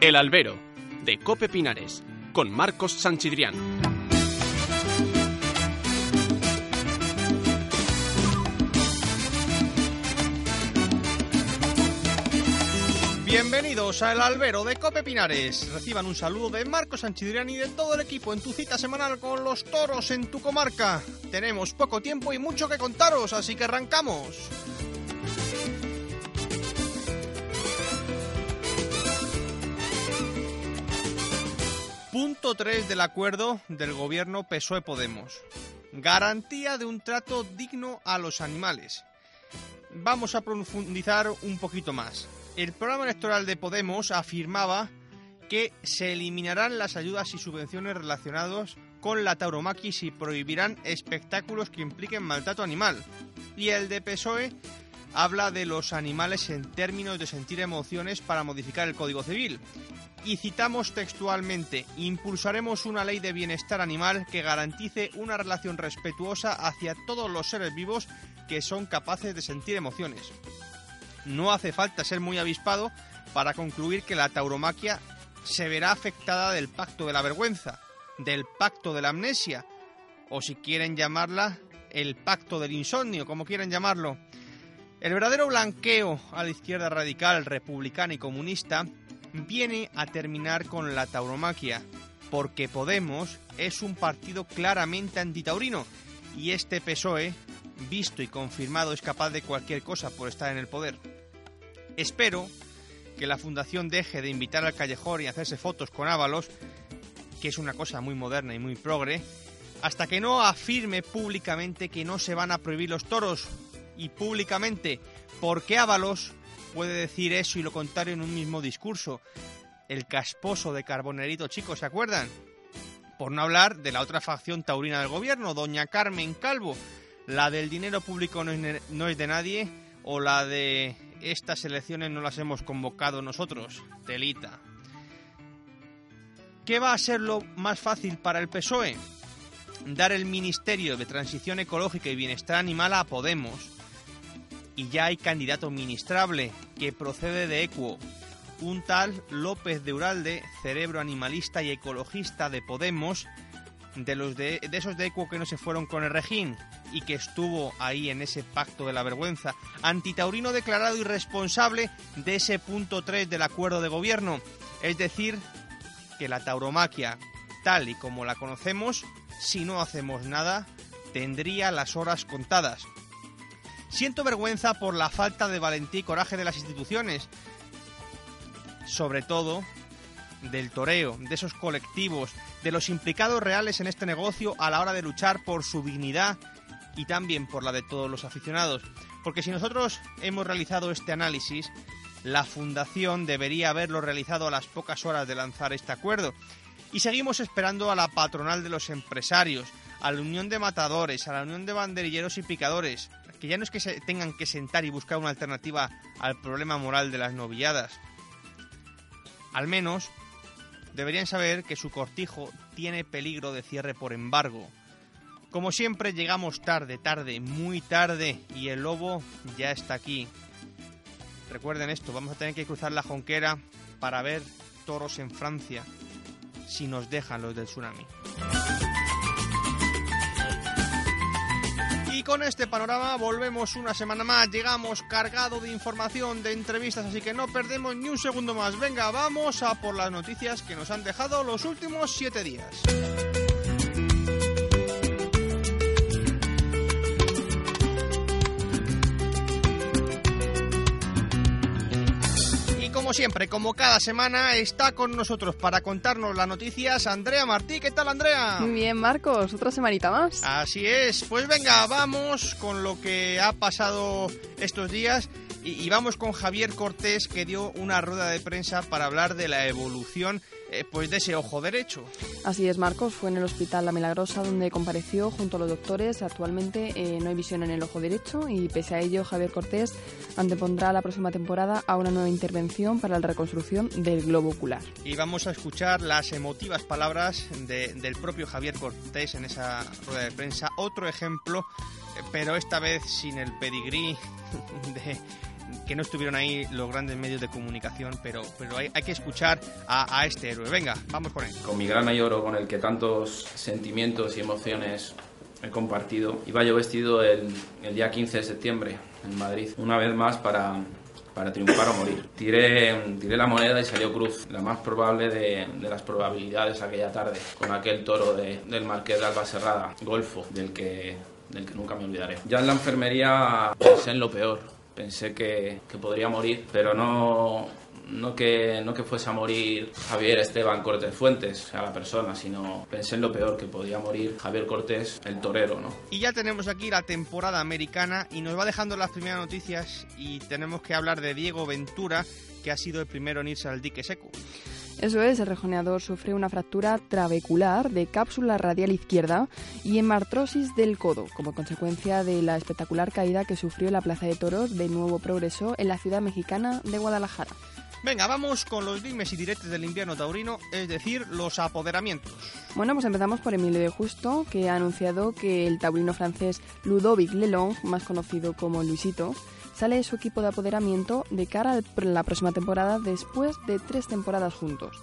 El Albero, de Cope Pinares, con Marcos Sanchidrián. Bienvenidos a El Albero de Cope Pinares. Reciban un saludo de Marcos Sanchidrián y de todo el equipo en tu cita semanal con los toros en tu comarca. Tenemos poco tiempo y mucho que contaros, así que arrancamos. Punto 3 del acuerdo del gobierno PSOE-Podemos. Garantía de un trato digno a los animales. Vamos a profundizar un poquito más. El programa electoral de Podemos afirmaba que se eliminarán las ayudas y subvenciones relacionadas con la tauromaquia y prohibirán espectáculos que impliquen maltrato animal. Y el de PSOE habla de los animales en términos de sentir emociones para modificar el Código Civil. Y citamos textualmente, impulsaremos una ley de bienestar animal que garantice una relación respetuosa hacia todos los seres vivos que son capaces de sentir emociones. No hace falta ser muy avispado para concluir que la tauromaquia se verá afectada del pacto de la vergüenza, del pacto de la amnesia, o si quieren llamarla, el pacto del insomnio, como quieran llamarlo. El verdadero blanqueo a la izquierda radical, republicana y comunista viene a terminar con la tauromaquia, porque Podemos es un partido claramente antitaurino y este PSOE, visto y confirmado, es capaz de cualquier cosa por estar en el poder. Espero que la fundación deje de invitar al callejón y hacerse fotos con ábalos, que es una cosa muy moderna y muy progre, hasta que no afirme públicamente que no se van a prohibir los toros y públicamente, porque Ábalos puede decir eso y lo contrario en un mismo discurso. El casposo de Carbonerito, chicos, ¿se acuerdan? Por no hablar de la otra facción taurina del gobierno, doña Carmen Calvo, la del dinero público no es, de nadie, o la de estas elecciones no las hemos convocado nosotros, telita. ¿Qué va a ser lo más fácil para el PSOE? Dar el Ministerio de Transición Ecológica y Bienestar Animal a Podemos. Y ya hay candidato ministrable que procede de Equo, un tal López de Uralde, cerebro animalista y ecologista de Podemos, de los de, esos de Equo que no se fueron con el Regín y que estuvo ahí en ese pacto de la vergüenza, antitaurino declarado y responsable de ese punto 3 del acuerdo de gobierno, es decir, que la tauromaquia, tal y como la conocemos, si no hacemos nada, tendría las horas contadas. Siento vergüenza por la falta de valentía y coraje de las instituciones, sobre todo del toreo, de esos colectivos, de los implicados reales en este negocio a la hora de luchar por su dignidad y también por la de todos los aficionados. Porque si nosotros hemos realizado este análisis, la Fundación debería haberlo realizado a las pocas horas de lanzar este acuerdo. Y seguimos esperando a la patronal de los empresarios, a la Unión de Matadores, a la Unión de Banderilleros y Picadores, que ya no es que se tengan que sentar y buscar una alternativa al problema moral de las novilladas. Al menos deberían saber que su cortijo tiene peligro de cierre por embargo. Como siempre llegamos tarde, tarde, muy tarde y el lobo ya está aquí. Recuerden esto, vamos a tener que cruzar la jonquera para ver toros en Francia si nos dejan los del tsunami. Y con este panorama volvemos una semana más, llegamos cargado de información, de entrevistas, así que no perdemos ni un segundo más. Venga, vamos a por las noticias que nos han dejado los últimos siete días. Como siempre, como cada semana, está con nosotros para contarnos las noticias Andrea Martí. ¿Qué tal, Andrea? Muy bien, Marcos. Otra semanita más. Así es. Pues venga, vamos con lo que ha pasado estos días y, vamos con Javier Cortés que dio una rueda de prensa para hablar de la evolución eh, pues de ese ojo derecho. Así es, Marcos. Fue en el Hospital La Milagrosa donde compareció junto a los doctores. Actualmente eh, no hay visión en el ojo derecho y pese a ello Javier Cortés antepondrá la próxima temporada a una nueva intervención para la reconstrucción del globo ocular. Y vamos a escuchar las emotivas palabras del propio Javier Cortés en esa rueda de prensa. Otro ejemplo, eh, pero esta vez sin el pedigrí de que no estuvieron ahí los grandes medios de comunicación, pero, pero hay, hay que escuchar a, este héroe. Venga, vamos con él. Con mi gran ayoro, con el que tantos sentimientos y emociones he compartido, iba yo vestido el, el día 15 de septiembre en Madrid, una vez más para, para triunfar o morir. Tiré, tiré la moneda y salió cruz, la más probable de, de las probabilidades aquella tarde, con aquel toro de, del Marqués de Alba Serrada, Golfo, del que, del que nunca me olvidaré. Ya en la enfermería pensé en lo peor, pensé que, que podría morir, pero no, no que, no que fuese a morir Javier Esteban Cortés Fuentes, a la persona, sino pensé en lo peor, que podía morir Javier Cortés, el torero, ¿no? Y ya tenemos aquí la temporada americana y nos va dejando las primeras noticias y tenemos que hablar de Diego Ventura, que ha sido el primero en irse al dique seco. Eso es, el rejoneador sufre una fractura trabecular de cápsula radial izquierda y hemartrosis del codo, como consecuencia de la espectacular caída que sufrió la Plaza de Toros de Nuevo Progreso en la ciudad mexicana de Guadalajara. Venga, vamos con los dimes y diretes del invierno taurino, es decir, los apoderamientos. Bueno, pues empezamos por Emilio de Justo, que ha anunciado que el taurino francés Ludovic Lelong, más conocido como Luisito, sale de su equipo de apoderamiento de cara a la próxima temporada después de tres temporadas juntos.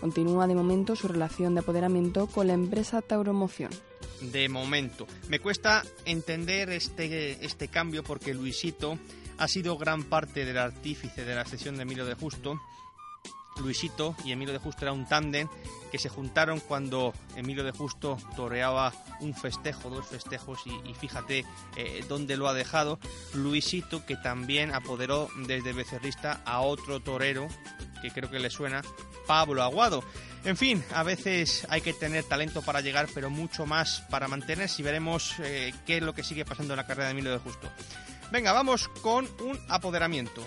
Continúa de momento su relación de apoderamiento con la empresa Tauromoción. De momento. Me cuesta entender este, este cambio porque Luisito ha sido gran parte del artífice de la sesión de Emilio de Justo Luisito y Emilio de Justo era un tándem que se juntaron cuando Emilio de Justo toreaba un festejo, dos festejos y, fíjate eh, dónde lo ha dejado. Luisito que también apoderó desde becerrista a otro torero que creo que le suena, Pablo Aguado. En fin, a veces hay que tener talento para llegar, pero mucho más para mantenerse y veremos eh, qué es lo que sigue pasando en la carrera de Emilio de Justo. Venga, vamos con un apoderamiento.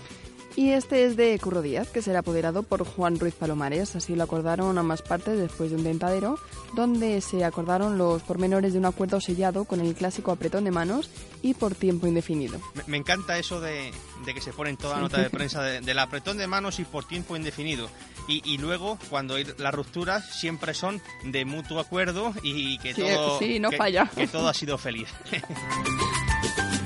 Y este es de Curro Díaz, que será apoderado por Juan Ruiz Palomares. Así lo acordaron ambas partes después de un tentadero, donde se acordaron los pormenores de un acuerdo sellado con el clásico apretón de manos y por tiempo indefinido. Me, encanta eso de, que se pone en toda nota de prensa del apretón de manos y por tiempo indefinido. Y, luego, cuando hay las rupturas, siempre son de mutuo acuerdo y que todo, no falla. que todo ha sido feliz.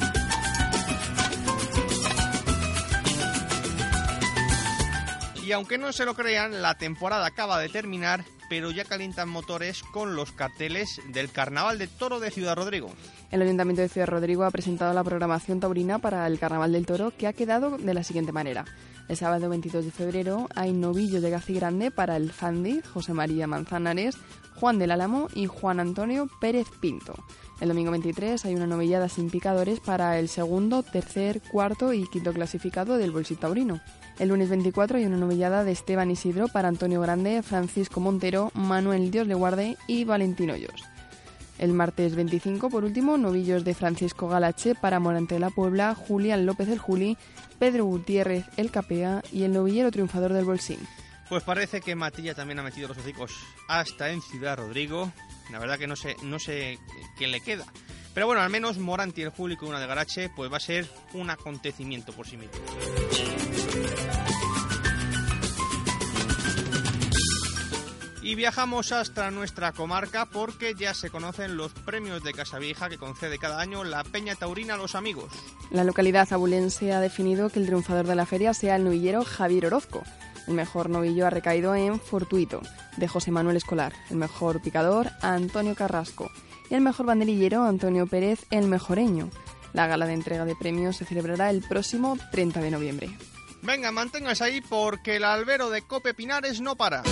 Y aunque no se lo crean, la temporada acaba de terminar, pero ya calientan motores con los carteles del Carnaval de Toro de Ciudad Rodrigo. El Ayuntamiento de Ciudad Rodrigo ha presentado la programación taurina para el Carnaval del Toro, que ha quedado de la siguiente manera. El sábado 22 de febrero hay novillo de Gaci Grande para el Fandi, José María Manzanares, Juan del Álamo y Juan Antonio Pérez Pinto. El domingo 23 hay una novillada sin picadores para el segundo, tercer, cuarto y quinto clasificado del Bolsito Taurino. El lunes 24 hay una novillada de Esteban Isidro para Antonio Grande, Francisco Montero, Manuel Dios le guarde y Valentín Hoyos. El martes 25, por último, novillos de Francisco Galache para Morante de la Puebla, Julián López el Juli, Pedro Gutiérrez el Capea y el novillero triunfador del Bolsín. Pues parece que Matilla también ha metido los hocicos hasta en Ciudad Rodrigo. La verdad que no sé, no sé qué le queda. Pero bueno, al menos Moranti el Juli con una de Garache, pues va a ser un acontecimiento por sí mismo. Y viajamos hasta nuestra comarca porque ya se conocen los premios de Casavieja que concede cada año la Peña Taurina a los amigos. La localidad abulense ha definido que el triunfador de la feria sea el novillero Javier Orozco. El mejor novillo ha recaído en Fortuito, de José Manuel Escolar. El mejor picador, Antonio Carrasco y el mejor banderillero Antonio Pérez el Mejoreño. La gala de entrega de premios se celebrará el próximo 30 de noviembre. Venga, manténgase ahí porque el albero de Cope Pinares no para.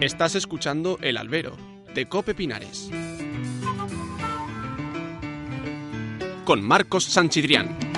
Estás escuchando El Albero, de Cope Pinares. con Marcos Sanchidrián.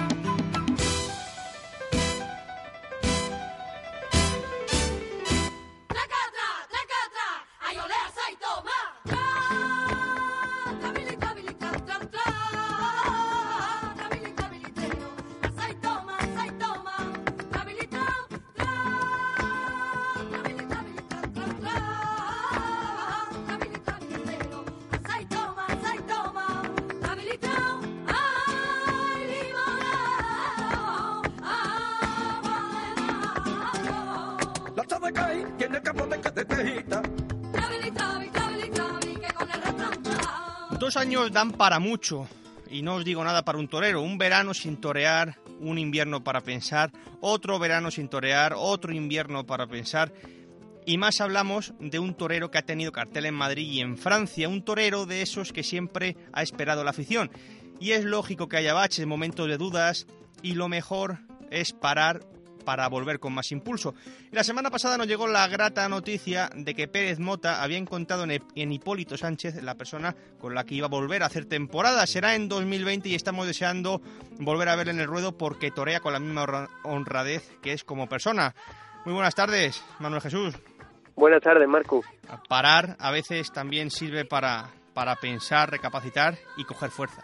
Dan para mucho, y no os digo nada para un torero. Un verano sin torear, un invierno para pensar, otro verano sin torear, otro invierno para pensar. Y más hablamos de un torero que ha tenido cartel en Madrid y en Francia, un torero de esos que siempre ha esperado la afición. Y es lógico que haya baches, momentos de dudas, y lo mejor es parar para volver con más impulso. La semana pasada nos llegó la grata noticia de que Pérez Mota había encontrado en Hipólito Sánchez la persona con la que iba a volver a hacer temporada. Será en 2020 y estamos deseando volver a verle en el ruedo porque torea con la misma honradez que es como persona. Muy buenas tardes, Manuel Jesús. Buenas tardes, Marco. Parar a veces también sirve para, para pensar, recapacitar y coger fuerza.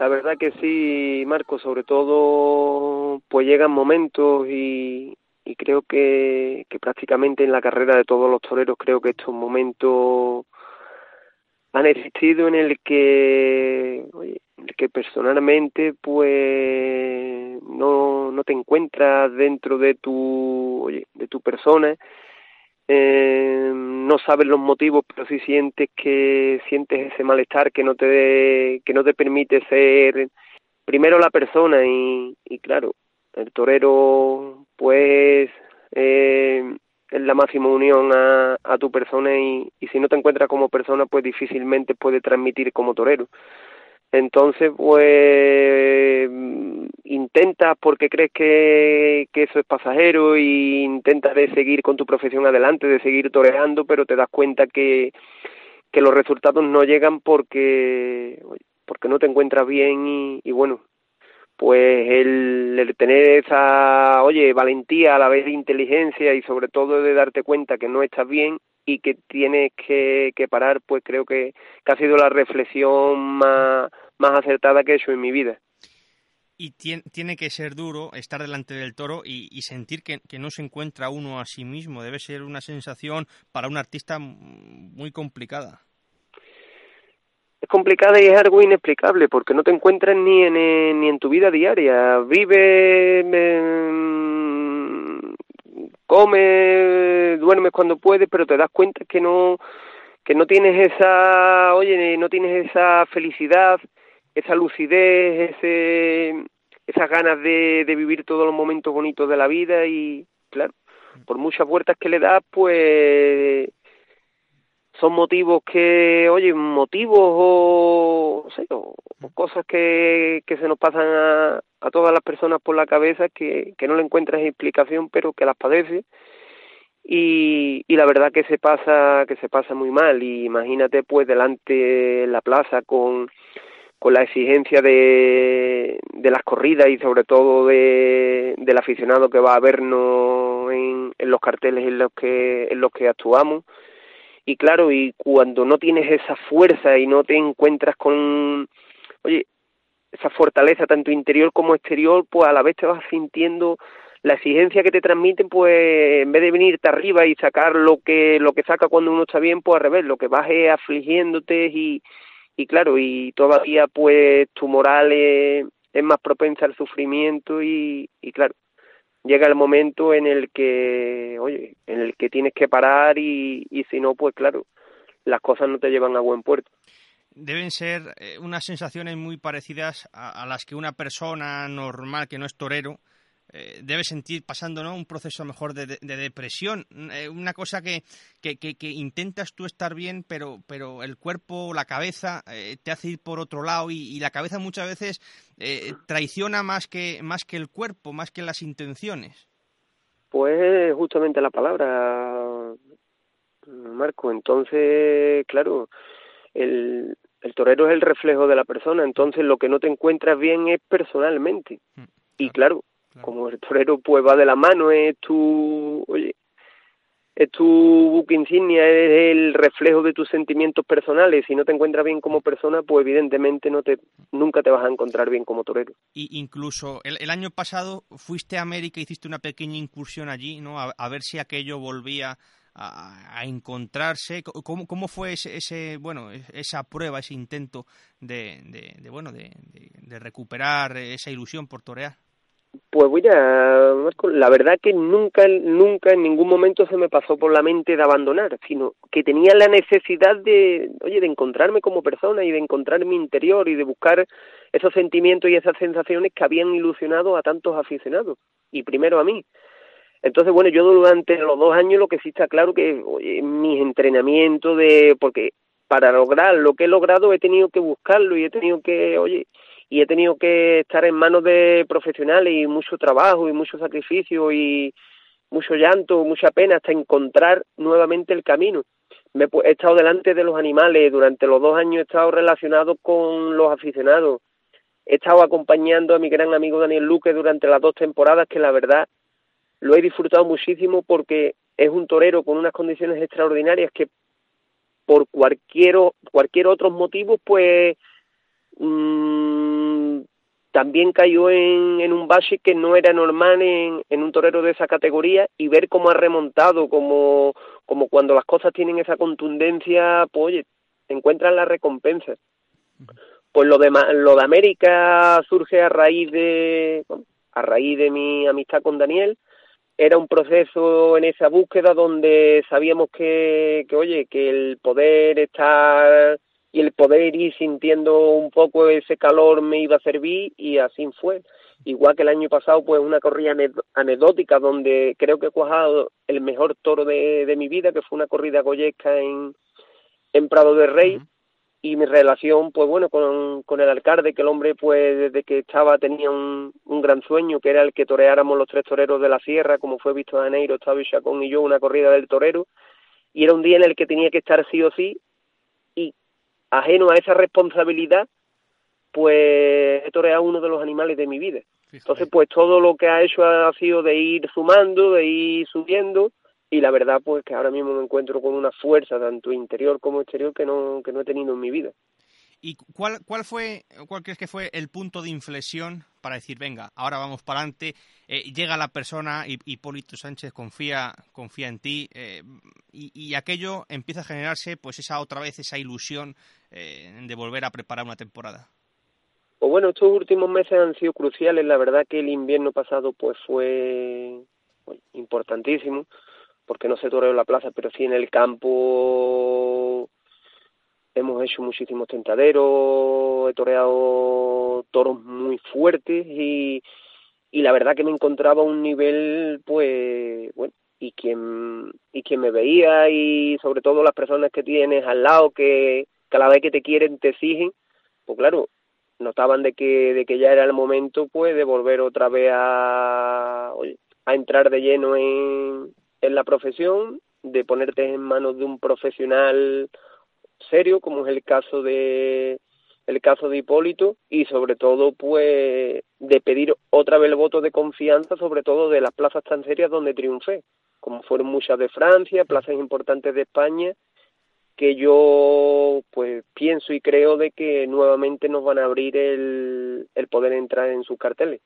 La verdad que sí, Marco, sobre todo pues llegan momentos y, creo que, prácticamente en la carrera de todos los toreros creo que estos momentos han existido en el que, oye, en el que personalmente pues no, no te encuentras dentro de tu, oye, de tu persona eh, no sabes los motivos, pero sí sientes que sientes ese malestar que no te que no te permite ser primero la persona y, y claro, el torero pues eh, es la máxima unión a, a tu persona y, y si no te encuentras como persona pues difícilmente puede transmitir como torero. Entonces, pues intentas porque crees que, que eso es pasajero y intentas de seguir con tu profesión adelante, de seguir toreando, pero te das cuenta que, que los resultados no llegan porque, porque no te encuentras bien y, y bueno, pues el, el, tener esa, oye, valentía a la vez de inteligencia y sobre todo de darte cuenta que no estás bien y que tienes que, que parar, pues creo que, que ha sido la reflexión más, más acertada que he hecho en mi vida. Y tiene, que ser duro estar delante del toro y, y sentir que, que, no se encuentra uno a sí mismo. Debe ser una sensación para un artista muy complicada. Es complicada y es algo inexplicable porque no te encuentras ni en, ni en tu vida diaria. Vive, come, duermes cuando puedes, pero te das cuenta que no que no tienes esa, oye, no tienes esa felicidad, esa lucidez, ese, esas ganas de, de vivir todos los momentos bonitos de la vida y, claro, por muchas vueltas que le das, pues son motivos que, oye, motivos o, o, sé, o, cosas que, que se nos pasan a, a todas las personas por la cabeza que, que no le encuentras explicación, pero que las padece. Y, y la verdad que se pasa que se pasa muy mal. Y imagínate pues delante en la plaza con con la exigencia de, de las corridas y sobre todo de, del aficionado que va a vernos en, en los carteles en los que en los que actuamos y claro y cuando no tienes esa fuerza y no te encuentras con oye esa fortaleza tanto interior como exterior pues a la vez te vas sintiendo la exigencia que te transmiten, pues en vez de venirte arriba y sacar lo que lo que saca cuando uno está bien, pues al revés, lo que vas es afligiéndote y, y claro, y todavía pues tu moral es, es más propensa al sufrimiento y, y claro, llega el momento en el que, oye, en el que tienes que parar y, y si no, pues claro, las cosas no te llevan a buen puerto. Deben ser eh, unas sensaciones muy parecidas a, a, las que una persona normal que no es torero eh, debe sentir pasando ¿no? un proceso mejor de, de, de depresión, eh, una cosa que, que, que, que, intentas tú estar bien, pero, pero el cuerpo, la cabeza eh, te hace ir por otro lado y, y la cabeza muchas veces eh, traiciona más que, más que el cuerpo, más que las intenciones. Pues justamente la palabra, Marco. Entonces, claro, el, el torero es el reflejo de la persona, entonces lo que no te encuentras bien es personalmente. Mm, y claro, como el torero pues va de la mano, es tu, oye, es tu buque insignia, es el reflejo de tus sentimientos personales. Si no te encuentras bien como persona, pues evidentemente no te, nunca te vas a encontrar bien como torero. Y incluso el, año pasado fuiste a América, hiciste una pequeña incursión allí, ¿no? A, ver si aquello volvía a, encontrarse. ¿Cómo, ¿Cómo, fue ese, ese, bueno, esa prueba, ese intento de, de, de bueno, de, de recuperar esa ilusión por torear? Pues mira, Marco, la verdad que nunca, nunca en ningún momento se me pasó por la mente de abandonar, sino que tenía la necesidad de, oye, de encontrarme como persona y de encontrar mi interior y de buscar esos sentimientos y esas sensaciones que habían ilusionado a tantos aficionados y primero a mí. Entonces, bueno, yo durante los dos años lo que sí está claro que oye, mis entrenamientos de, porque para lograr lo que he logrado he tenido que buscarlo y he tenido que, oye, y he tenido que estar en manos de profesionales y mucho trabajo y mucho sacrificio y mucho llanto, mucha pena hasta encontrar nuevamente el camino. Me he estado delante de los animales, durante los dos años he estado relacionado con los aficionados, he estado acompañando a mi gran amigo Daniel Luque durante las dos temporadas que la verdad lo he disfrutado muchísimo porque es un torero con unas condiciones extraordinarias que por cualquier, cualquier otro motivo pues mmm, también cayó en, en un base que no era normal en, en un torero de esa categoría y ver cómo ha remontado, como, como cuando las cosas tienen esa contundencia, pues oye, encuentran la recompensa. Pues lo de, lo de América surge a raíz de, a raíz de mi amistad con Daniel, era un proceso en esa búsqueda donde sabíamos que, que oye, que el poder estar y el poder ir sintiendo un poco ese calor me iba a servir y así fue. Igual que el año pasado, pues una corrida anecdótica donde creo que he cuajado el mejor toro de, de mi vida, que fue una corrida goyesca en, en Prado de Rey. Y mi relación, pues bueno, con, con el alcalde, que el hombre, pues desde que estaba tenía un, un gran sueño, que era el que toreáramos los tres toreros de la sierra, como fue visto Janeiro, Octavio Chacón y yo, una corrida del torero. Y era un día en el que tenía que estar sí o sí, ajeno a esa responsabilidad, pues he toreado uno de los animales de mi vida. Entonces, pues todo lo que ha hecho ha sido de ir sumando, de ir subiendo, y la verdad, pues que ahora mismo me encuentro con una fuerza, tanto interior como exterior, que no, que no he tenido en mi vida. ¿Y cuál, cuál fue, cuál crees que fue el punto de inflexión para decir, venga, ahora vamos para adelante, eh, llega la persona, Hipólito Sánchez confía, confía en ti, eh, y, aquello empieza a generarse, pues esa otra vez, esa ilusión eh, de volver a preparar una temporada? Pues bueno, estos últimos meses han sido cruciales. La verdad que el invierno pasado pues fue importantísimo, porque no se toreó la plaza, pero sí en el campo hemos hecho muchísimos tentaderos, he toreado toros muy fuertes y, y la verdad que me encontraba a un nivel pues bueno y quien y quien me veía y sobre todo las personas que tienes al lado que cada vez que te quieren te exigen, pues claro, notaban de que, de que ya era el momento pues de volver otra vez a, a entrar de lleno en, en la profesión, de ponerte en manos de un profesional serio, como es el caso de el caso de Hipólito, y sobre todo pues de pedir otra vez el voto de confianza, sobre todo de las plazas tan serias donde triunfé, como fueron muchas de Francia, plazas importantes de España, que yo pues pienso y creo de que nuevamente nos van a abrir el, el poder entrar en sus carteles.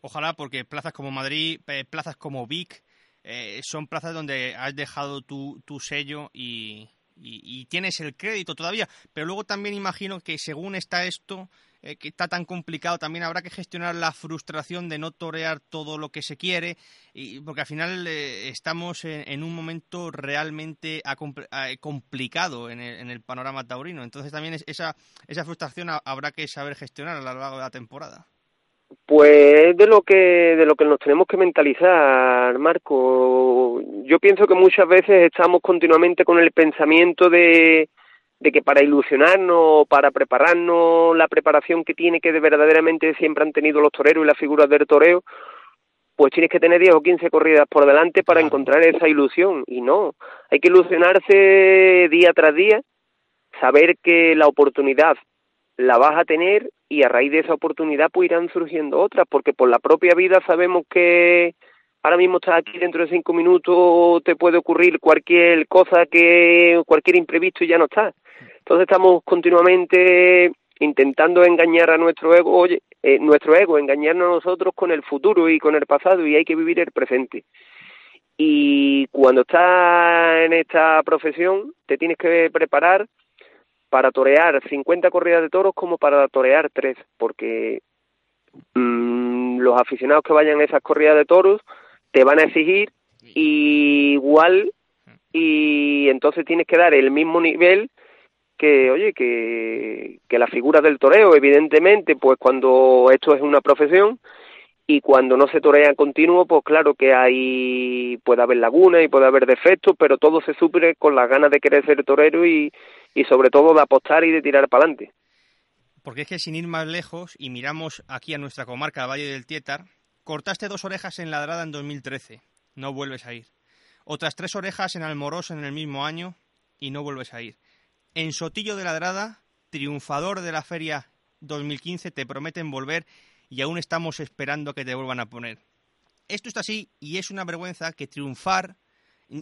Ojalá, porque plazas como Madrid, eh, plazas como Vic, eh, son plazas donde has dejado tu, tu sello y, y, tienes el crédito todavía, pero luego también imagino que según está esto, eh, que está tan complicado, también habrá que gestionar la frustración de no torear todo lo que se quiere, y, porque al final eh, estamos en, un momento realmente complicado en el, panorama taurino. Entonces también esa, esa frustración habrá que saber gestionar a lo largo de la temporada. Pues de lo que de lo que nos tenemos que mentalizar, Marco. Yo pienso que muchas veces estamos continuamente con el pensamiento de, de que para ilusionarnos, para prepararnos la preparación que tiene que verdaderamente siempre han tenido los toreros y las figuras del toreo, pues tienes que tener 10 o 15 corridas por delante para encontrar esa ilusión. Y no, hay que ilusionarse día tras día saber que la oportunidad la vas a tener y a raíz de esa oportunidad pues irán surgiendo otras, porque por la propia vida sabemos que ahora mismo estás aquí dentro de cinco minutos te puede ocurrir cualquier cosa que cualquier imprevisto y ya no estás. Entonces estamos continuamente intentando engañar a nuestro ego, oye, eh, nuestro ego, engañarnos a nosotros con el futuro y con el pasado y hay que vivir el presente. Y cuando estás en esta profesión te tienes que preparar para torear 50 corridas de toros como para torear tres, porque mm, los aficionados que vayan a esas corridas de toros te van a exigir igual y entonces tienes que dar el mismo nivel que, oye, que, que la figura del toreo, evidentemente, pues cuando esto es una profesión y cuando no se torea en continuo, pues claro que hay, puede haber lagunas y puede haber defectos, pero todo se supre con las ganas de querer ser torero y, y sobre todo de apostar y de tirar para adelante. Porque es que sin ir más lejos y miramos aquí a nuestra comarca, Valle del Tietar, cortaste dos orejas en Ladrada en 2013, no vuelves a ir. Otras tres orejas en Almorosa en el mismo año y no vuelves a ir. En Sotillo de Ladrada, triunfador de la feria 2015, te prometen volver y aún estamos esperando que te vuelvan a poner. Esto está así y es una vergüenza que triunfar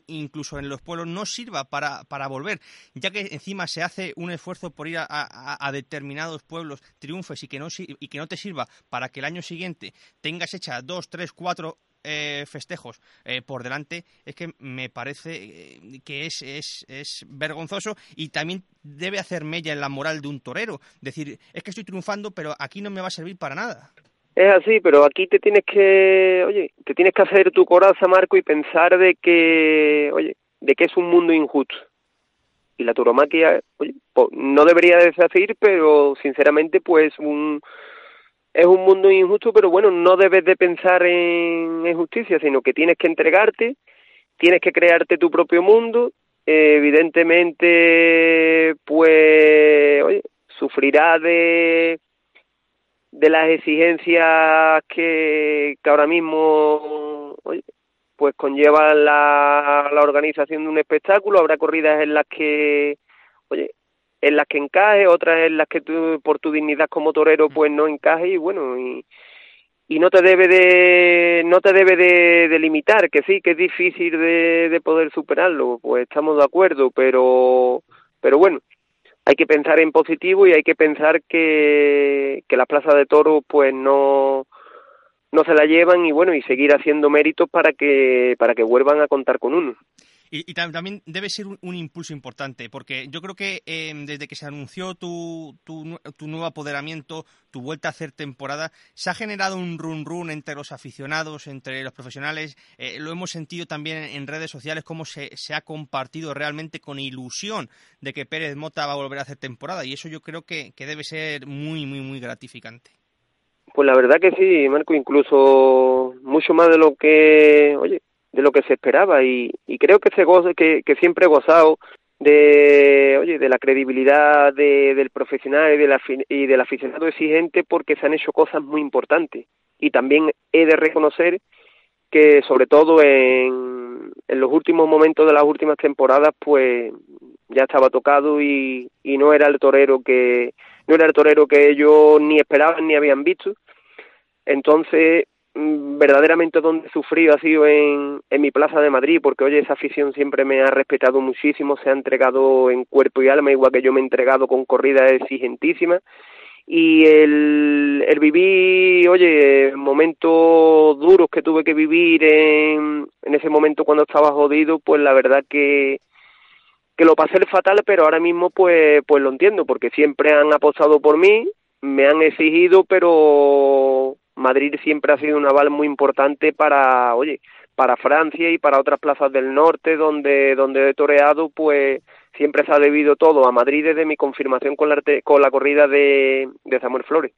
incluso en los pueblos no sirva para, para volver, ya que encima se hace un esfuerzo por ir a, determinados pueblos, triunfes y que, no, y que no te sirva para que el año siguiente tengas hecha dos, tres, cuatro eh, festejos eh, por delante es que me parece eh, que es, es, es, vergonzoso y también debe hacer mella en la moral de un torero. Decir, es que estoy triunfando, pero aquí no me va a servir para nada. Es así, pero aquí te tienes que, oye, te tienes que hacer tu coraza, Marco, y pensar de que, oye, de que es un mundo injusto. Y la turomaquia, oye, no debería deshacer, pero sinceramente, pues un, es un mundo injusto, pero bueno, no debes de pensar en, justicia, sino que tienes que entregarte, tienes que crearte tu propio mundo, evidentemente, pues, oye, sufrirás de de las exigencias que, que ahora mismo pues conlleva la, la organización de un espectáculo. Habrá corridas en las que oye en las que encaje otras en las que tú, por tu dignidad como torero pues no encaje y bueno y, y no te debe de no te debe de, de limitar que sí que es difícil de, de poder superarlo pues estamos de acuerdo pero pero bueno hay que pensar en positivo y hay que pensar que, que las plazas de toro pues no no se la llevan y bueno y seguir haciendo méritos para que para que vuelvan a contar con uno. Y, también debe ser un, impulso importante, porque yo creo que em, desde que se anunció tu, tu, nuevo apoderamiento, tu vuelta a hacer temporada, se ha generado un run run entre los aficionados, entre los profesionales. Eh, lo hemos sentido también en, redes sociales, cómo se, se, ha compartido realmente con ilusión de que Pérez Mota va a volver a hacer temporada. Y eso yo creo que, que debe ser muy, muy, muy gratificante. Pues la verdad que sí, Marco, incluso mucho más de lo que, oye, de lo que se esperaba y, y creo que se goza, que, que siempre he gozado de oye de la credibilidad de, del profesional y, de la, y del aficionado exigente porque se han hecho cosas muy importantes. Y también he de reconocer que sobre todo en, en los últimos momentos de las últimas temporadas pues ya estaba tocado y, y no era el torero que no era el torero que ellos ni esperaban ni habían visto. Entonces verdaderamente donde he sufrido ha sido en, en mi plaza de Madrid, porque oye, esa afición siempre me ha respetado muchísimo, se ha entregado en cuerpo y alma, igual que yo me he entregado con corridas exigentísimas. Y el, el vivir, oye, momentos duros que tuve que vivir en, en ese momento cuando estaba jodido, pues la verdad que, que lo pasé fatal, pero ahora mismo pues, pues lo entiendo, porque siempre han apostado por mí, me han exigido, pero Madrid siempre ha sido un aval muy importante para, oye, para Francia y para otras plazas del norte donde donde he toreado, pues siempre se ha debido todo a Madrid desde mi confirmación con la, con la corrida de, de Samuel Flores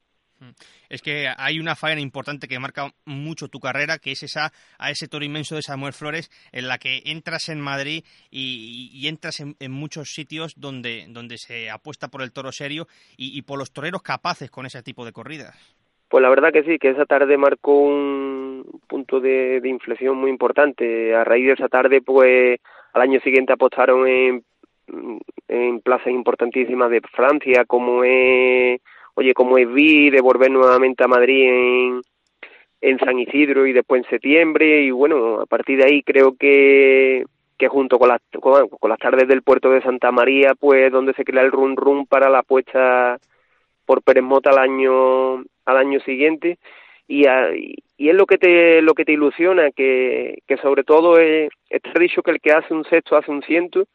es que hay una faena importante que marca mucho tu carrera, que es esa a ese toro inmenso de Samuel Flores, en la que entras en Madrid y, entras en, muchos sitios donde, donde se apuesta por el toro serio y por los toreros capaces con ese tipo de corridas. Pues la verdad que sí, que esa tarde marcó un punto de, inflexión muy importante. A raíz de esa tarde, pues al año siguiente apostaron en, plazas importantísimas de Francia, como es, oye, como es Vi, de volver nuevamente a Madrid en, en San Isidro y después en septiembre, y bueno, a partir de ahí creo que que junto con las, con, las tardes del puerto de Santa María, pues donde se crea el run run para la puesta por Pérez Mota al año al año siguiente. Y, y es lo que te lo que te ilusiona que, que sobre todo es, está dicho que el que hace un sexto hace un ciento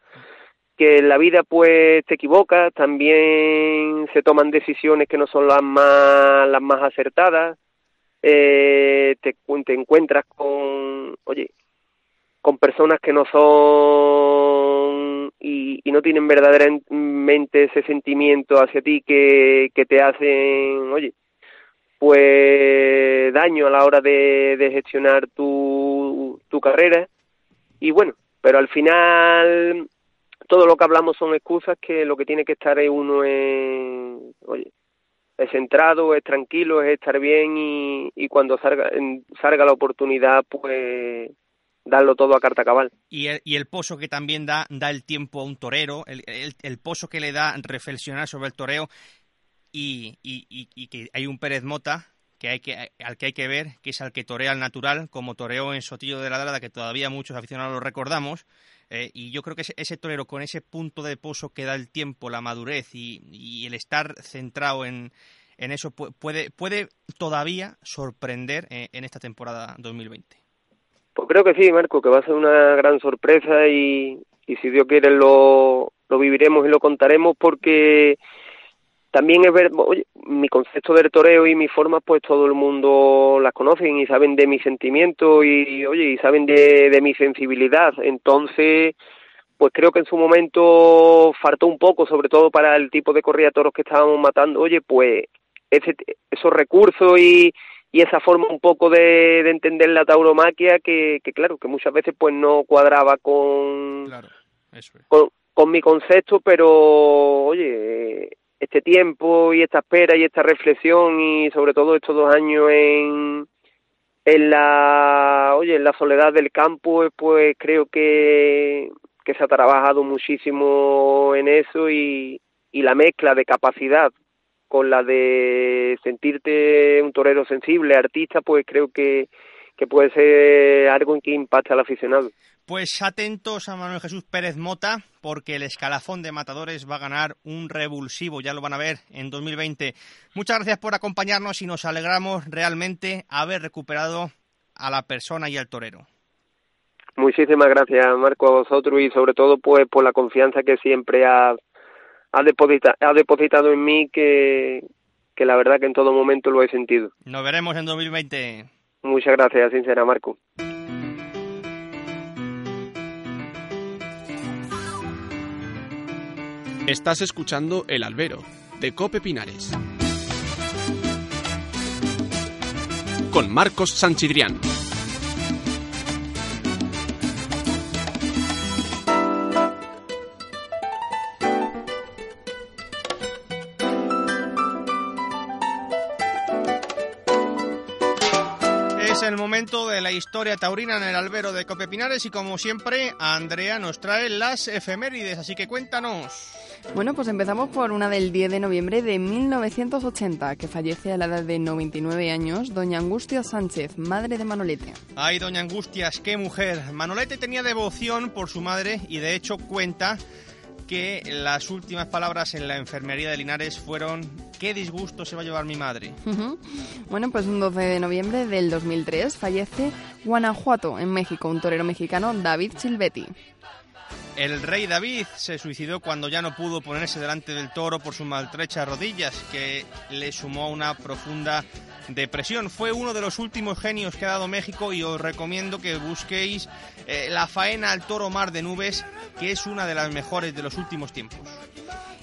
que en la vida pues te equivocas también se toman decisiones que no son las más las más acertadas. Eh, te, te encuentras con oye con personas que no son y, no tienen verdaderamente ese sentimiento hacia ti que, que te hacen, oye, pues daño a la hora de, de gestionar tu, tu carrera. Y bueno, pero al final todo lo que hablamos son excusas que lo que tiene que estar es uno es, oye, es centrado, es tranquilo, es estar bien y, y cuando salga, salga la oportunidad, pues darlo todo a carta cabal. Y el, y el pozo que también da, da el tiempo a un torero, el, el, pozo que le da reflexionar sobre el toreo y, que hay un Pérez Mota que hay que, al que hay que ver, que es al que torea al natural, como toreó en Sotillo de la Drada, que todavía muchos aficionados lo recordamos. Eh, y yo creo que ese, ese, torero con ese punto de pozo que da el tiempo, la madurez y, el estar centrado en, en eso puede, puede todavía sorprender eh, en esta temporada 2020. Pues creo que sí, Marco, que va a ser una gran sorpresa y, y si Dios quiere lo, lo viviremos y lo contaremos porque también es ver, oye, mi concepto del toreo y mi forma, pues todo el mundo las conocen y saben de mi sentimiento y, oye, y saben de, de mi sensibilidad. Entonces, pues creo que en su momento faltó un poco, sobre todo para el tipo de corrida toros que estábamos matando, oye, pues ese, esos recursos y, y esa forma un poco de, de entender la tauromaquia que, que, claro, que muchas veces pues no cuadraba con, con, con, mi concepto, pero oye, este tiempo y esta espera y esta reflexión y sobre todo estos dos años en, en la, oye, en la soledad del campo, pues creo que, que se ha trabajado muchísimo en eso y, y la mezcla de capacidad con la de sentirte un torero sensible, artista, pues creo que, que puede ser algo en que impacta al aficionado. Pues atentos a Manuel Jesús Pérez Mota, porque el escalafón de matadores va a ganar un revulsivo, ya lo van a ver en 2020. Muchas gracias por acompañarnos y nos alegramos realmente haber recuperado a la persona y al torero. Muchísimas gracias, Marco, a vosotros y sobre todo pues por la confianza que siempre has ha, depositado, ha depositado en mí que, que la verdad que en todo momento lo he sentido. Nos veremos en 2020. Muchas gracias, sincera Marco. Estás escuchando El Albero, de Cope Pinares. Con Marcos Sanchidrián. Historia taurina en el albero de Copepinares y como siempre Andrea nos trae las efemérides, así que cuéntanos. Bueno, pues empezamos por una del 10 de noviembre de 1980, que fallece a la edad de 99 años, doña Angustia Sánchez, madre de Manolete. Ay, doña Angustias, qué mujer. Manolete tenía devoción por su madre y de hecho cuenta que las últimas palabras en la enfermería de Linares fueron ¿qué disgusto se va a llevar mi madre? Bueno, pues un 12 de noviembre del 2003 fallece Guanajuato, en México, un torero mexicano, David Silvetti. El rey David se suicidó cuando ya no pudo ponerse delante del toro por sus maltrechas rodillas, que le sumó una profunda depresión. Fue uno de los últimos genios que ha dado México y os recomiendo que busquéis eh, La faena al toro mar de nubes, que es una de las mejores de los últimos tiempos.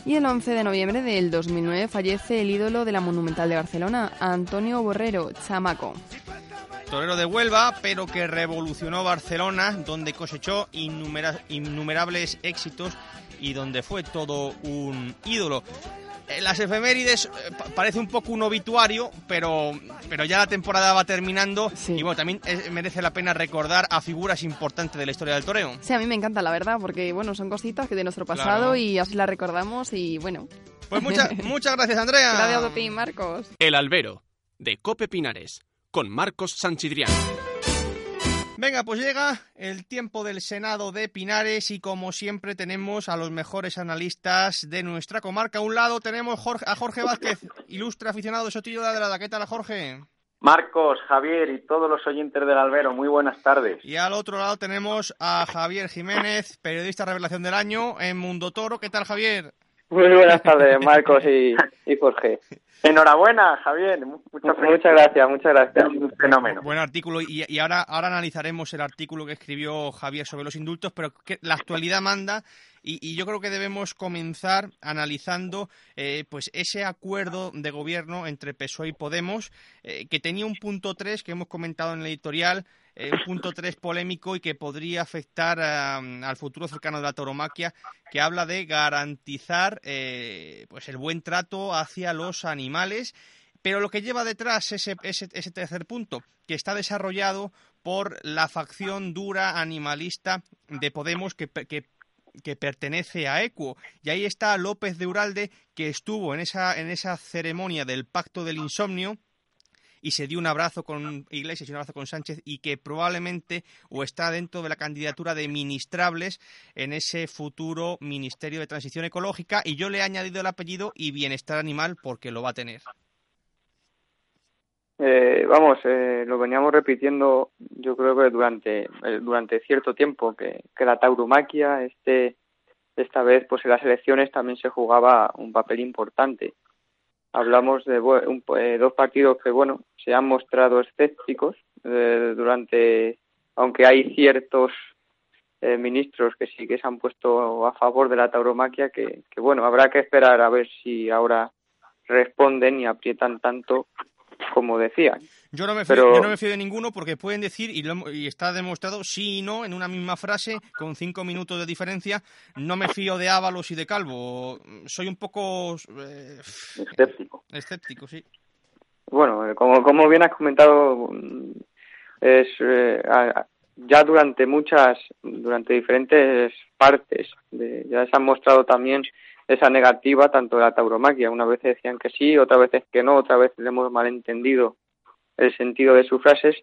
Y el 11 de noviembre del 2009 fallece el ídolo de la Monumental de Barcelona, Antonio Borrero, Chamaco. Torero de Huelva, pero que revolucionó Barcelona, donde cosechó innumerables éxitos y donde fue todo un ídolo. Eh, las efemérides eh, parece un poco un obituario, pero, pero ya la temporada va terminando y bueno, también merece la pena recordar a figuras importantes de la historia del toreo. Sí, a mí me encanta, la verdad, porque bueno, son cositas que de nuestro pasado y así las recordamos y bueno. Pues muchas muchas gracias, Andrea. Gracias a ti, Marcos. El Albero, de Cope Pinares, con Marcos Sanchidrián. Venga, pues llega el tiempo del Senado de Pinares y como siempre tenemos a los mejores analistas de nuestra comarca. A un lado tenemos a Jorge Vázquez, ilustre aficionado de Sotillo de la ¿Qué tal, Jorge? Marcos, Javier y todos los oyentes del Albero, muy buenas tardes. Y al otro lado tenemos a Javier Jiménez, periodista revelación del año en Mundo Toro. ¿Qué tal, Javier? Muy buenas tardes, Marcos y, y Jorge. Enhorabuena, Javier. Muchas, muchas gracias, muchas gracias. Un fenómeno. Buen artículo. Y, ahora, ahora analizaremos el artículo que escribió Javier sobre los indultos, pero que la actualidad manda. Y, yo creo que debemos comenzar analizando eh, pues ese acuerdo de gobierno entre PSOE y Podemos, eh, que tenía un punto 3 que hemos comentado en el editorial, eh, un punto 3 polémico y que podría afectar al futuro cercano de la tauromaquia, que habla de garantizar eh, pues el buen trato hacia los animales. Pero lo que lleva detrás ese, ese, ese tercer punto, que está desarrollado por la facción dura animalista de Podemos que, que, que pertenece a Equo. Y ahí está López de Uralde, que estuvo en esa, en esa ceremonia del Pacto del Insomnio, y se dio un abrazo con Iglesias y un abrazo con Sánchez y que probablemente o está dentro de la candidatura de ministrables en ese futuro Ministerio de Transición Ecológica y yo le he añadido el apellido y Bienestar Animal porque lo va a tener. Eh, vamos, eh, lo veníamos repitiendo yo creo que durante, eh, durante cierto tiempo que, que la tauromaquia este, esta vez pues en las elecciones también se jugaba un papel importante hablamos de eh, dos partidos que, bueno, se han mostrado escépticos eh, durante, aunque hay ciertos eh, ministros que sí que se han puesto a favor de la tauromaquia, que, que, bueno, habrá que esperar a ver si ahora responden y aprietan tanto como decían. Yo no me fío, yo no me fío de ninguno porque pueden decir, y, y, está demostrado, sí y no, en una misma frase, con cinco minutos de diferencia. No me fío de Ábalos y de Calvo. Soy un poco... Eh, escéptico. Escéptico, sí. Bueno, eh, como, como bien has comentado, es eh, ya durante muchas, durante diferentes partes, de, ya se han mostrado también esa negativa tanto de la tauromaquia. Una vez decían que sí, otra vez que no, otra vez le hemos malentendido el sentido de sus frases,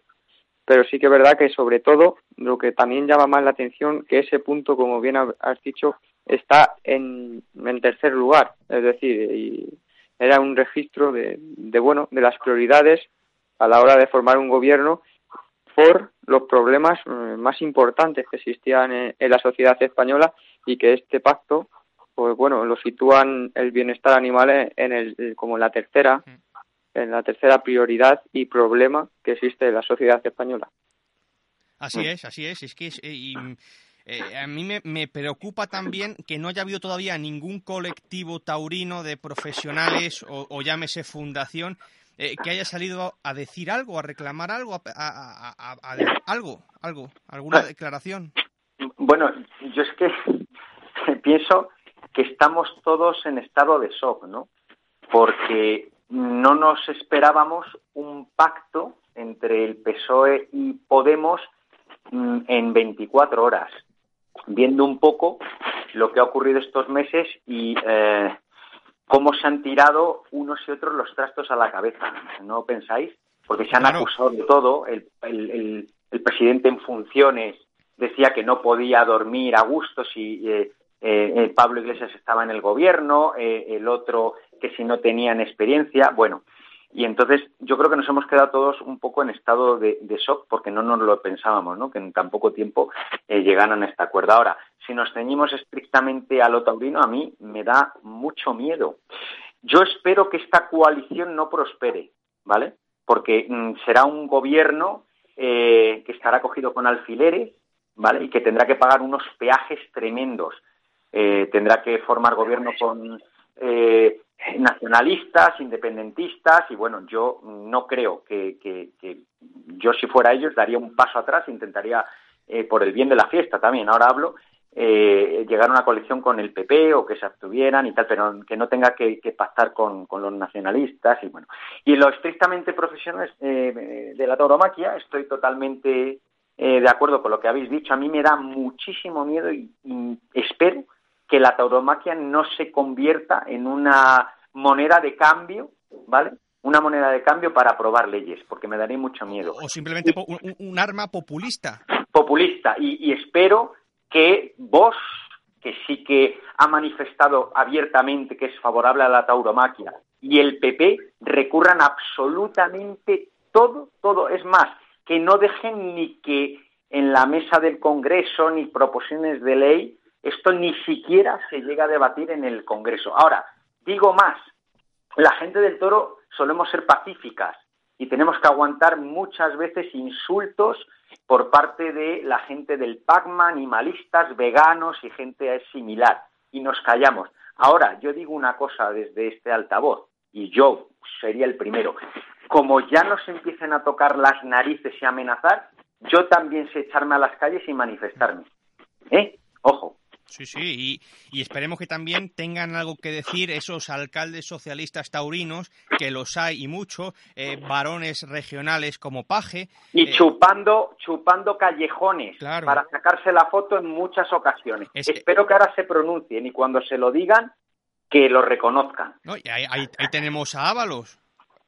pero sí que es verdad que sobre todo lo que también llama más la atención que ese punto, como bien has dicho, está en, en tercer lugar, es decir, y era un registro de, de bueno de las prioridades a la hora de formar un gobierno por los problemas eh, más importantes que existían en, la sociedad española y que este pacto pues bueno lo sitúan el bienestar animal en el como la tercera en la tercera prioridad y problema que existe en la sociedad española. Así mm. es, así es. Es que y, eh, a mí me, preocupa también que no haya habido todavía ningún colectivo taurino de profesionales o, llámese fundación eh, que haya salido a decir algo, a reclamar algo, a, algo, algo, alguna ah. declaración. Bueno, yo es que pienso que estamos todos en estado de shock, ¿no? Porque no nos esperábamos un pacto entre el PSOE y Podemos mm, en 24 horas, viendo un poco lo que ha ocurrido estos meses y eh, cómo se han tirado unos y otros los trastos a la cabeza, ¿no pensáis? Porque se han acusado de todo. El, presidente en funciones decía que no podía dormir a gusto si eh, eh, Pablo Iglesias estaba en el gobierno, el otro que si no tenían experiencia, bueno, y entonces yo creo que nos hemos quedado todos un poco en estado de, shock porque no nos lo pensábamos, ¿no? Que en tan poco tiempo eh, llegaran a este acuerdo. Ahora, si nos ceñimos estrictamente a lo taurino, a mí me da mucho miedo. Yo espero que esta coalición no prospere, ¿vale? Porque mm, será un gobierno eh, que estará cogido con alfileres, ¿vale? Y que tendrá que pagar unos peajes tremendos. Eh, tendrá que formar gobierno con eh, nacionalistas, independentistas, y bueno, yo no creo que, yo si fuera ellos daría un paso atrás, intentaría, eh, por el bien de la fiesta también, ahora hablo, eh, llegar a una coalición con el PP o que se abstuvieran y tal, pero que no tenga que, pactar con, los nacionalistas y bueno. Y lo estrictamente profesional eh, de la tauromaquia estoy totalmente de acuerdo con lo que habéis dicho. A mí me da muchísimo miedo y, espero que la tauromaquia no se convierta en una moneda de cambio, ¿vale? Una moneda de cambio para aprobar leyes, porque me daría mucho miedo. O simplemente un, arma populista. Populista. y espero que vos, que sí que ha manifestado abiertamente que es favorable a la tauromaquia, y el PP recurran absolutamente todo, todo. Es más, que no dejen ni que en la mesa del Congreso ni proposiciones de ley esto ni siquiera se llega a debatir en el Congreso. Ahora, digo más, la gente del toro solemos ser pacíficas y tenemos que aguantar muchas veces insultos por parte de la gente del PACMA, animalistas, veganos y gente similar. Y nos callamos. Ahora, yo digo una cosa desde este altavoz, y yo sería el primero. Como ya nos empiecen a tocar las narices y amenazar, yo también sé echarme a las calles y manifestarme. ¿Eh? Ojo. Sí, sí, y, esperemos que también tengan algo que decir esos alcaldes socialistas taurinos, que los hay y mucho, eh, varones regionales como Paje. Y eh, chupando, chupando callejones para sacarse la foto en muchas ocasiones. Espero que ahora se pronuncien y cuando se lo digan, que lo reconozcan. ahí, tenemos a Ábalos,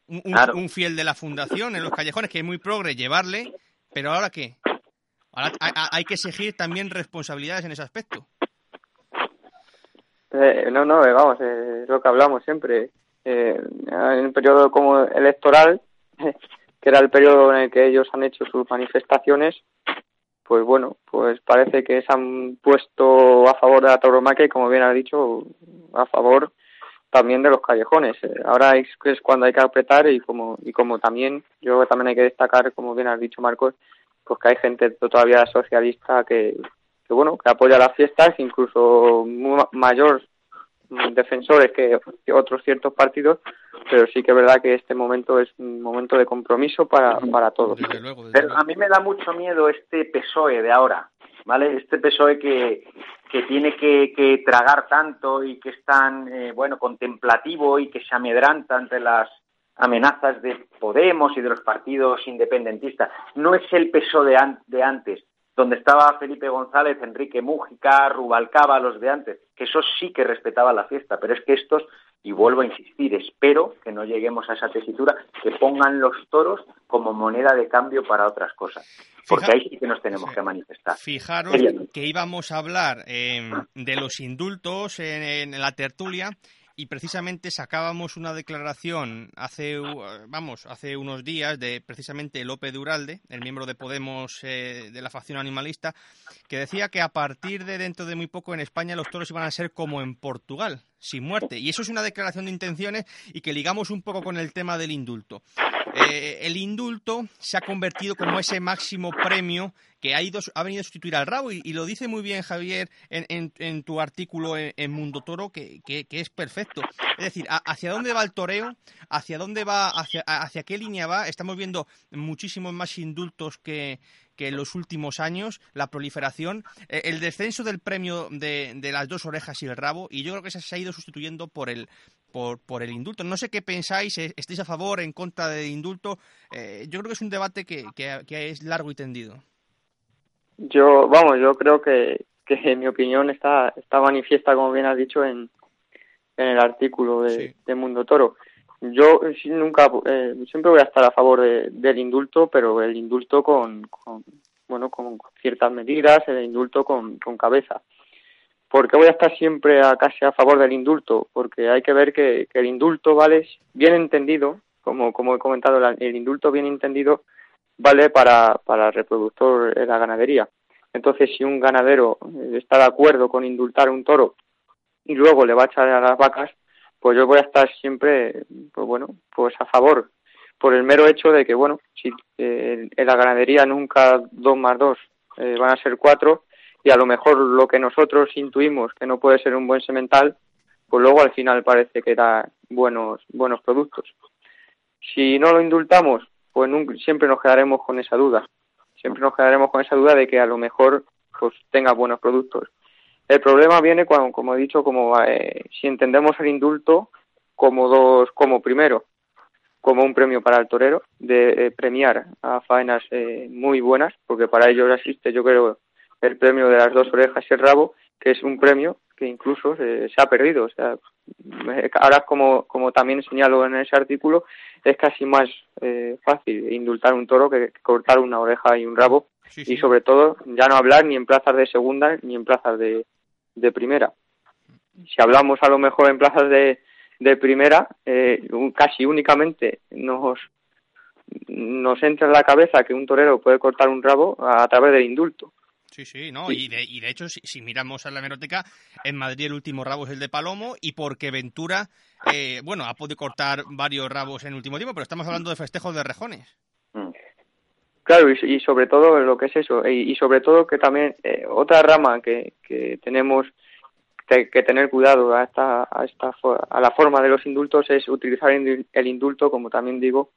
un, fiel de la fundación en los callejones, que es muy progre llevarle, pero ahora qué? Ahora hay que exigir también responsabilidades en ese aspecto. Eh, no, no, eh, vamos, eh, es lo que hablamos siempre. en un periodo como electoral, que era el periodo en el que ellos han hecho sus manifestaciones, pues bueno, pues parece que se han puesto a favor de la tauromaquia y como bien ha dicho, a favor también de los callejones. Ahora es, es cuando hay que apretar y como y como también yo también hay que destacar, como bien has dicho Marcos, pues que hay gente todavía socialista que, que bueno, que apoya las fiestas, incluso mayor defensores que, otros ciertos partidos, pero sí que es verdad que este momento es un momento de compromiso para, para todos. a mí me da mucho miedo este PSOE de ahora, ¿vale? Este PSOE que, que tiene que, que tragar tanto y que es tan, eh, bueno, contemplativo y que se amedranta ante las amenazas de Podemos y de los partidos independentistas. No es el PSOE de antes, donde estaba Felipe González, Enrique Mújica, Rubalcaba, los de antes, que esos sí que respetaban la fiesta, pero es que estos, y vuelvo a insistir, espero que no lleguemos a esa tesitura, que pongan los toros como moneda de cambio para otras cosas, porque ahí sí que nos tenemos que manifestar. Fijaros que íbamos a hablar eh, de los indultos en la tertulia y precisamente sacábamos una declaración hace vamos hace unos días de precisamente López Duralde, el miembro de Podemos eh, de la facción animalista, que decía que a partir de dentro de muy poco en España los toros iban a ser como en Portugal, sin muerte. Y eso es una declaración de intenciones y que ligamos un poco con el tema del indulto. Eh, el indulto se ha convertido como ese máximo premio que ha, ido, ha venido a sustituir al rabo y, lo dice muy bien Javier en, tu artículo en, Mundo Toro que, es perfecto. Es decir, hacia dónde va el toreo, hacia dónde va, hacia, hacia qué línea va. Estamos viendo muchísimos más indultos que, que en los últimos años, la proliferación, eh, el descenso del premio de, de, las dos orejas y el rabo, y yo creo que se ha ido sustituyendo por el, por, el indulto. No sé qué pensáis, eh, estáis a favor, en contra del indulto. Eh, yo creo que es un debate que, que, es largo y tendido. Yo, vamos, yo creo que, que en mi opinión está, está manifiesta, como bien has dicho, en, en el artículo de, Mundo Toro. Yo nunca, eh, siempre voy a estar a favor del indulto, pero el indulto con, con, bueno, con ciertas medidas, el indulto con, con cabeza. ¿Por qué voy a estar siempre a, casi a favor del indulto? Porque hay que ver que, el indulto, ¿vale? Bien entendido, como, como he comentado, el indulto bien entendido vale para, para el reproductor de la ganadería. Entonces, si un ganadero está de acuerdo con indultar un toro y luego le va a echar a las vacas, pues yo voy a estar siempre, pues bueno, pues a favor, por el mero hecho de que, bueno, si eh, en la ganadería nunca dos más dos eh, van a ser cuatro, y a lo mejor lo que nosotros intuimos que no puede ser un buen semental, pues luego al final parece que da buenos, buenos productos. Si no lo indultamos, pues siempre nos quedaremos con esa duda. Siempre nos quedaremos con esa duda de que a lo mejor pues tenga buenos productos. El problema viene cuando, como he dicho, como eh, si entendemos el indulto como dos, como primero, como un premio para el torero, de eh, premiar a faenas eh, muy buenas, porque para ello existe, yo creo, el premio de las dos orejas y el rabo, que es un premio que incluso se, ha perdido. O sea, ahora, como, como también señalo en ese artículo, es casi más eh, fácil indultar un toro que, cortar una oreja y un rabo. Y sobre todo, ya no hablar ni en plazas de segunda ni en plazas de, de primera. Si hablamos a lo mejor en plazas de, de primera, eh, casi únicamente nos, nos entra en la cabeza que un torero puede cortar un rabo a través del indulto. Sí, sí, no, Y, de, y de hecho, si, miramos a la hemeroteca, en Madrid el último rabo es el de Palomo y porque Ventura, eh, bueno, ha podido cortar varios rabos en el último tiempo, pero estamos hablando de festejos de rejones. Claro, y, sobre todo lo que es eso, y, sobre todo que también eh, otra rama que, que tenemos que, tener cuidado a esta, a esta a la forma de los indultos es utilizar el indulto, como también digo,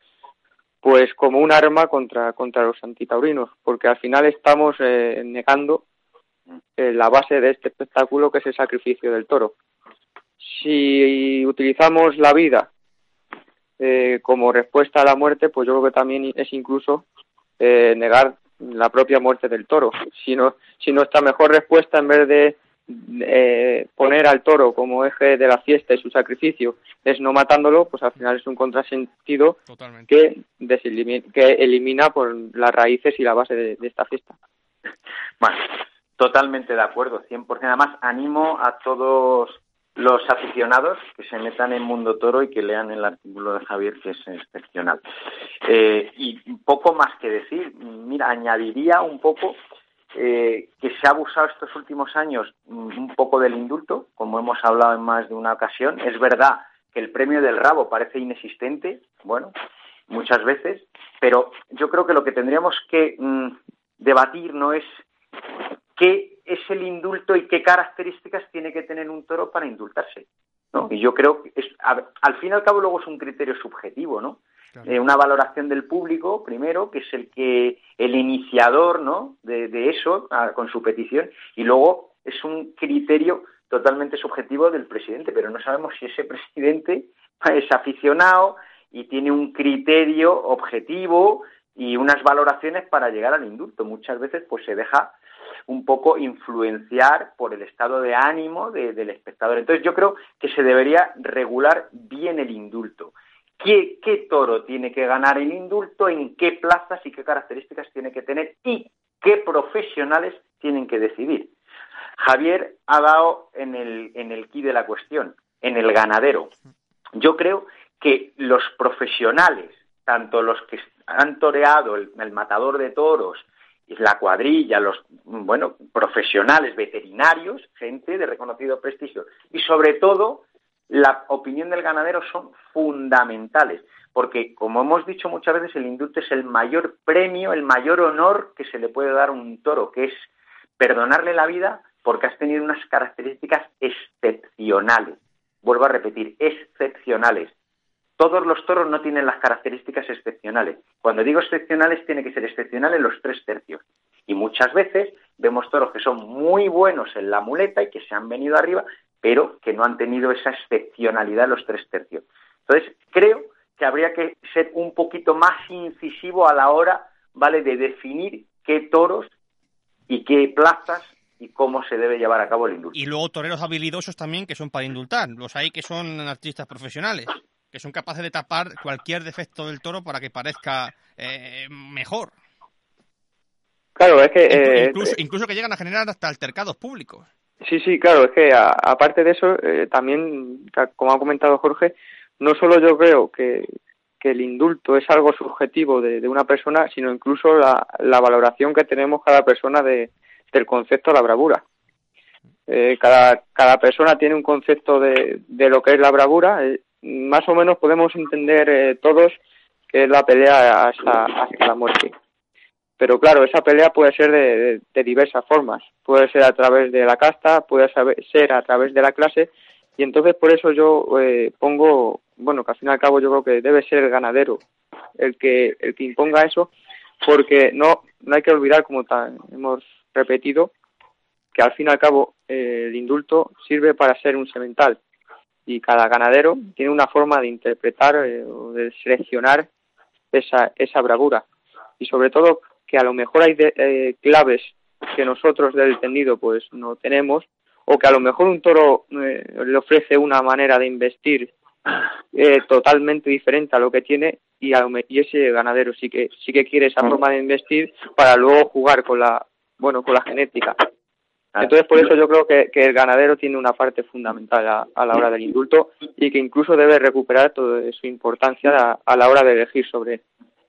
pues como un arma contra, contra los antitaurinos, porque al final estamos eh, negando eh, la base de este espectáculo que es el sacrificio del toro. Si utilizamos la vida eh, como respuesta a la muerte, pues yo creo que también es incluso negar la propia muerte del toro. Si, no, si nuestra mejor respuesta en vez de eh, poner al toro como eje de la fiesta y su sacrificio es no matándolo, pues al final es un contrasentido que, que elimina por las raíces y la base de, esta fiesta. Bueno, totalmente de acuerdo, 100%. Además, animo a todos los aficionados que se metan en Mundo Toro y que lean el artículo de Javier, que es excepcional. Eh, y poco más que decir, mira, añadiría un poco eh, que se ha abusado estos últimos años mm, un poco del indulto, como hemos hablado en más de una ocasión. Es verdad que el premio del rabo parece inexistente, bueno, muchas veces, pero yo creo que lo que tendríamos que mm, debatir no es qué es el indulto y qué características tiene que tener un toro para indultarse. ¿no? Y yo creo que es, al fin y al cabo luego es un criterio subjetivo, ¿no? Eh, una valoración del público, primero, que es el que el iniciador ¿no? de, eso con su petición, y luego es un criterio totalmente subjetivo del presidente, pero no sabemos si ese presidente es aficionado y tiene un criterio objetivo y unas valoraciones para llegar al indulto. Muchas veces pues se deja un poco influenciar por el estado de ánimo del espectador. Entonces yo creo que se debería regular bien el indulto qué, toro tiene que ganar el indulto, en qué plazas y qué características tiene que tener y qué profesionales tienen que decidir. Javier ha dado en el, en el de la cuestión, en el ganadero. Yo creo que los profesionales, tanto los que han toreado el matador de toros, la cuadrilla, los bueno, profesionales veterinarios, gente de reconocido prestigio, y sobre todo la opinión del ganadero son fundamentales, porque como hemos dicho muchas veces, el indulto es el mayor premio, el mayor honor que se le puede dar a un toro, que es perdonarle la vida porque has tenido unas características excepcionales. Vuelvo a repetir, excepcionales. Todos los toros no tienen las características excepcionales. Cuando digo excepcionales, tiene que ser excepcional en los tres tercios. Y muchas veces vemos toros que son muy buenos en la muleta y que se han venido arriba, pero que no han tenido esa excepcionalidad los tres tercios. Entonces, creo que habría que ser un poquito más incisivo a la hora, ¿vale?, de definir qué toros y qué plazas y cómo se debe llevar a cabo el indulto. Y luego toreros habilidosos también que son para indultar, los hay que son artistas profesionales, que son capaces de tapar cualquier defecto del toro para que parezca eh, mejor. Claro, es que... Eh, incluso que llegan a generar hasta altercados públicos. Sí, sí, claro, es que aparte de eso, eh, también, como ha comentado Jorge, no solo yo creo que, que el indulto es algo subjetivo de, una persona, sino incluso la, la, valoración que tenemos cada persona de, del concepto de la bravura. Eh, cada, cada persona tiene un concepto de, de lo que es la bravura. Eh, más o menos podemos entender todos que es la pelea hasta, hasta la muerte. Pero claro, esa pelea puede ser de, de, diversas formas. Puede ser a través de la casta, puede ser a través de la clase. Y entonces por eso yo eh, pongo, bueno, que al fin y al cabo yo creo que debe ser el ganadero el que, el que imponga eso, porque no, no hay que olvidar, como hemos repetido, que al fin y al cabo eh, el indulto sirve para ser un semental y cada ganadero tiene una forma de interpretar eh, o de seleccionar esa, esa bravura. Y sobre todo que a lo mejor hay eh, claves que nosotros del tendido pues no tenemos o que a lo mejor un toro le ofrece una manera de investir totalmente diferente a lo que tiene y, y ese ganadero sí que sí que quiere esa forma de investir para luego jugar con la bueno con la genética Entonces, por eso yo creo que, el ganadero tiene una parte fundamental a, la hora del indulto y que incluso debe recuperar toda su importancia a, la hora de elegir sobre.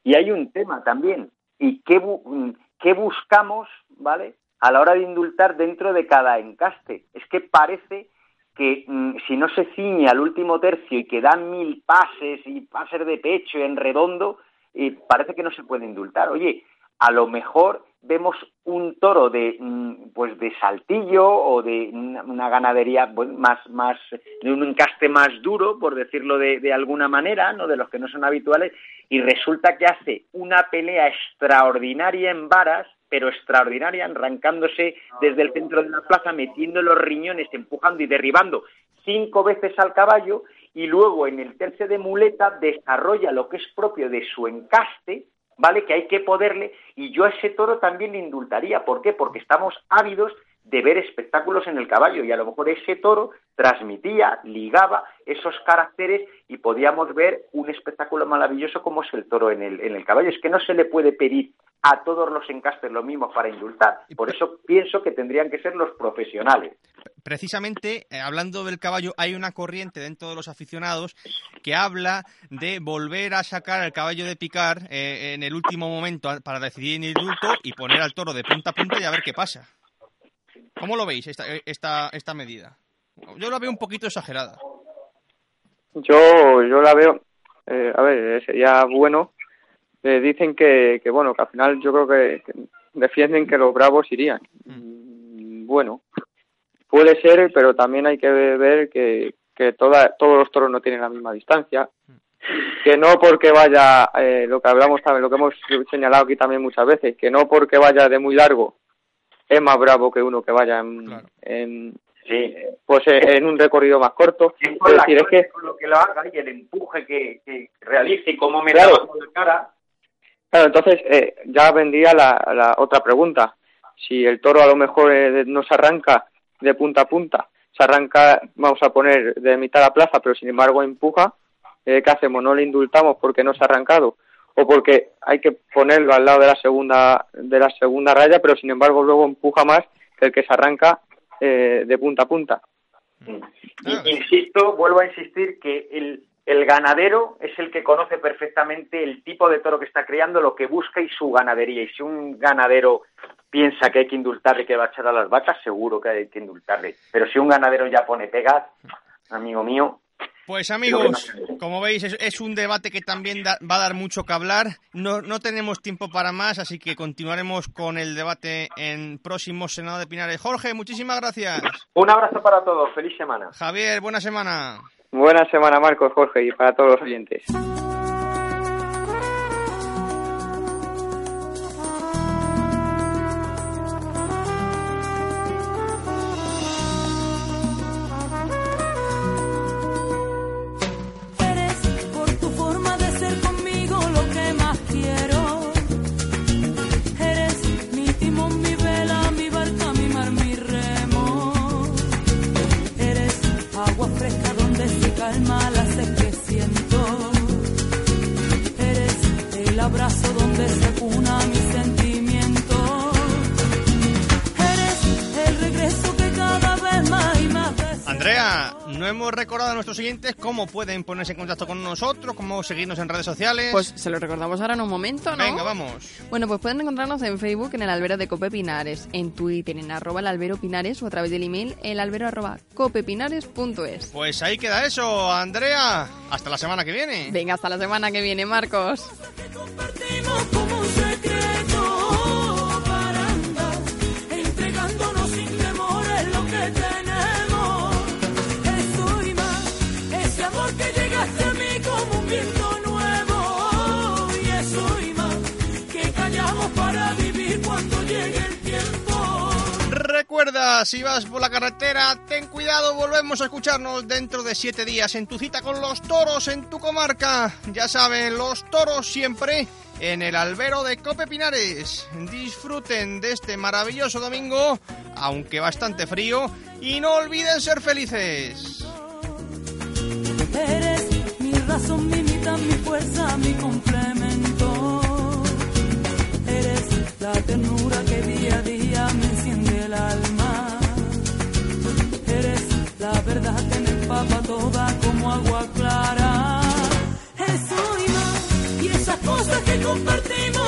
Y hay un tema también. ¿Y qué, qué buscamos, ¿vale? A la hora de indultar dentro de cada encaste. Es que parece que mm, si no se ciñe al último tercio y que dan mil pases y pases de pecho en redondo, y parece que no se puede indultar. Oye, a lo mejor vemos un toro de mm, pues de saltillo o de una ganadería más más de un encaste más duro por decirlo de, de, alguna manera no de los que no son habituales y resulta que hace una pelea extraordinaria en varas pero extraordinaria arrancándose desde el centro de la plaza metiendo los riñones empujando y derribando cinco veces al caballo y luego en el tercio de muleta desarrolla lo que es propio de su encaste ¿vale? Que hay que poderle, y yo a ese toro también le indultaría. ¿Por qué? Porque estamos ávidos de ver espectáculos en el caballo y a lo mejor ese toro transmitía, ligaba esos caracteres y podíamos ver un espectáculo maravilloso como es el toro en el, en el caballo. Es que no se le puede pedir a todos los encastes lo mismo para indultar. Por eso pienso que tendrían que ser los profesionales. Precisamente, eh, hablando del caballo, hay una corriente dentro de los aficionados que habla de volver a sacar al caballo de picar eh, en el último momento para decidir el indulto y poner al toro de punta a punta y a ver qué pasa. ¿Cómo lo veis esta, esta, esta medida? Yo la veo un poquito exagerada. Yo, yo la veo, eh, a ver, sería bueno. Eh, dicen que, que, bueno, que al final yo creo que, defienden que los bravos irían. Mm. Bueno, puede ser, pero también hay que ver que, que toda, todos los toros no tienen la misma distancia. Mm. Que no porque vaya, eh, lo que hablamos también, lo que hemos señalado aquí también muchas veces, que no porque vaya de muy largo es más bravo que uno que vaya en, sí. pues eh, en un recorrido más corto. es decir, es que lo que lo haga y el empuje que, que realice y cómo me claro. con la cara. Claro, entonces eh, ya vendría la, la, otra pregunta. Si el toro a lo mejor eh, no se arranca de punta a punta, se arranca, vamos a poner de mitad a la plaza, pero sin embargo empuja, ¿qué hacemos? ¿No le indultamos porque no se ha arrancado? o porque hay que ponerlo al lado de la segunda de la segunda raya, pero sin embargo luego empuja más que el que se arranca eh, de punta a punta. Insisto, vuelvo a insistir que el, el ganadero es el que conoce perfectamente el tipo de toro que está criando, lo que busca y su ganadería. Y si un ganadero piensa que hay que indultarle que va a echar a las vacas, seguro que hay que indultarle. Pero si un ganadero ya pone pegas, amigo mío, pues amigos, como veis, es, un debate que también va a dar mucho que hablar. No, no tenemos tiempo para más, así que continuaremos con el debate en próximos Senado de Pinares. Jorge, muchísimas gracias. Un abrazo para todos, feliz semana. Javier, buena semana. Buena semana, Marcos, Jorge, y para todos los oyentes. Donde se no hemos recordado a nuestros siguientes cómo pueden ponerse en contacto con nosotros, cómo seguirnos en redes sociales. Pues se lo recordamos ahora en un momento, ¿no? Venga, vamos. Bueno, pues pueden encontrarnos en Facebook en el albero de Cope Pinares, en Twitter en arroba el albero Pinares o a través del email el albero arroba copepinares.es. Pues ahí queda eso, Andrea. Hasta la semana que viene. Venga, hasta la semana que viene, Marcos. Recuerda si vas por la carretera, ten cuidado, volvemos a escucharnos dentro de siete días en tu cita con los toros en tu comarca. Ya saben, los toros siempre en el albero de Cope Pinares. Disfruten de este maravilloso domingo, aunque bastante frío, y no olviden ser felices. Eres mi razón, mi mitad, mi fuerza, mi complemento. Eres la ternura que me enciende el alma. Eres la verdad que me empapa toda como agua clara. Eso y más, y esas cosas que compartimos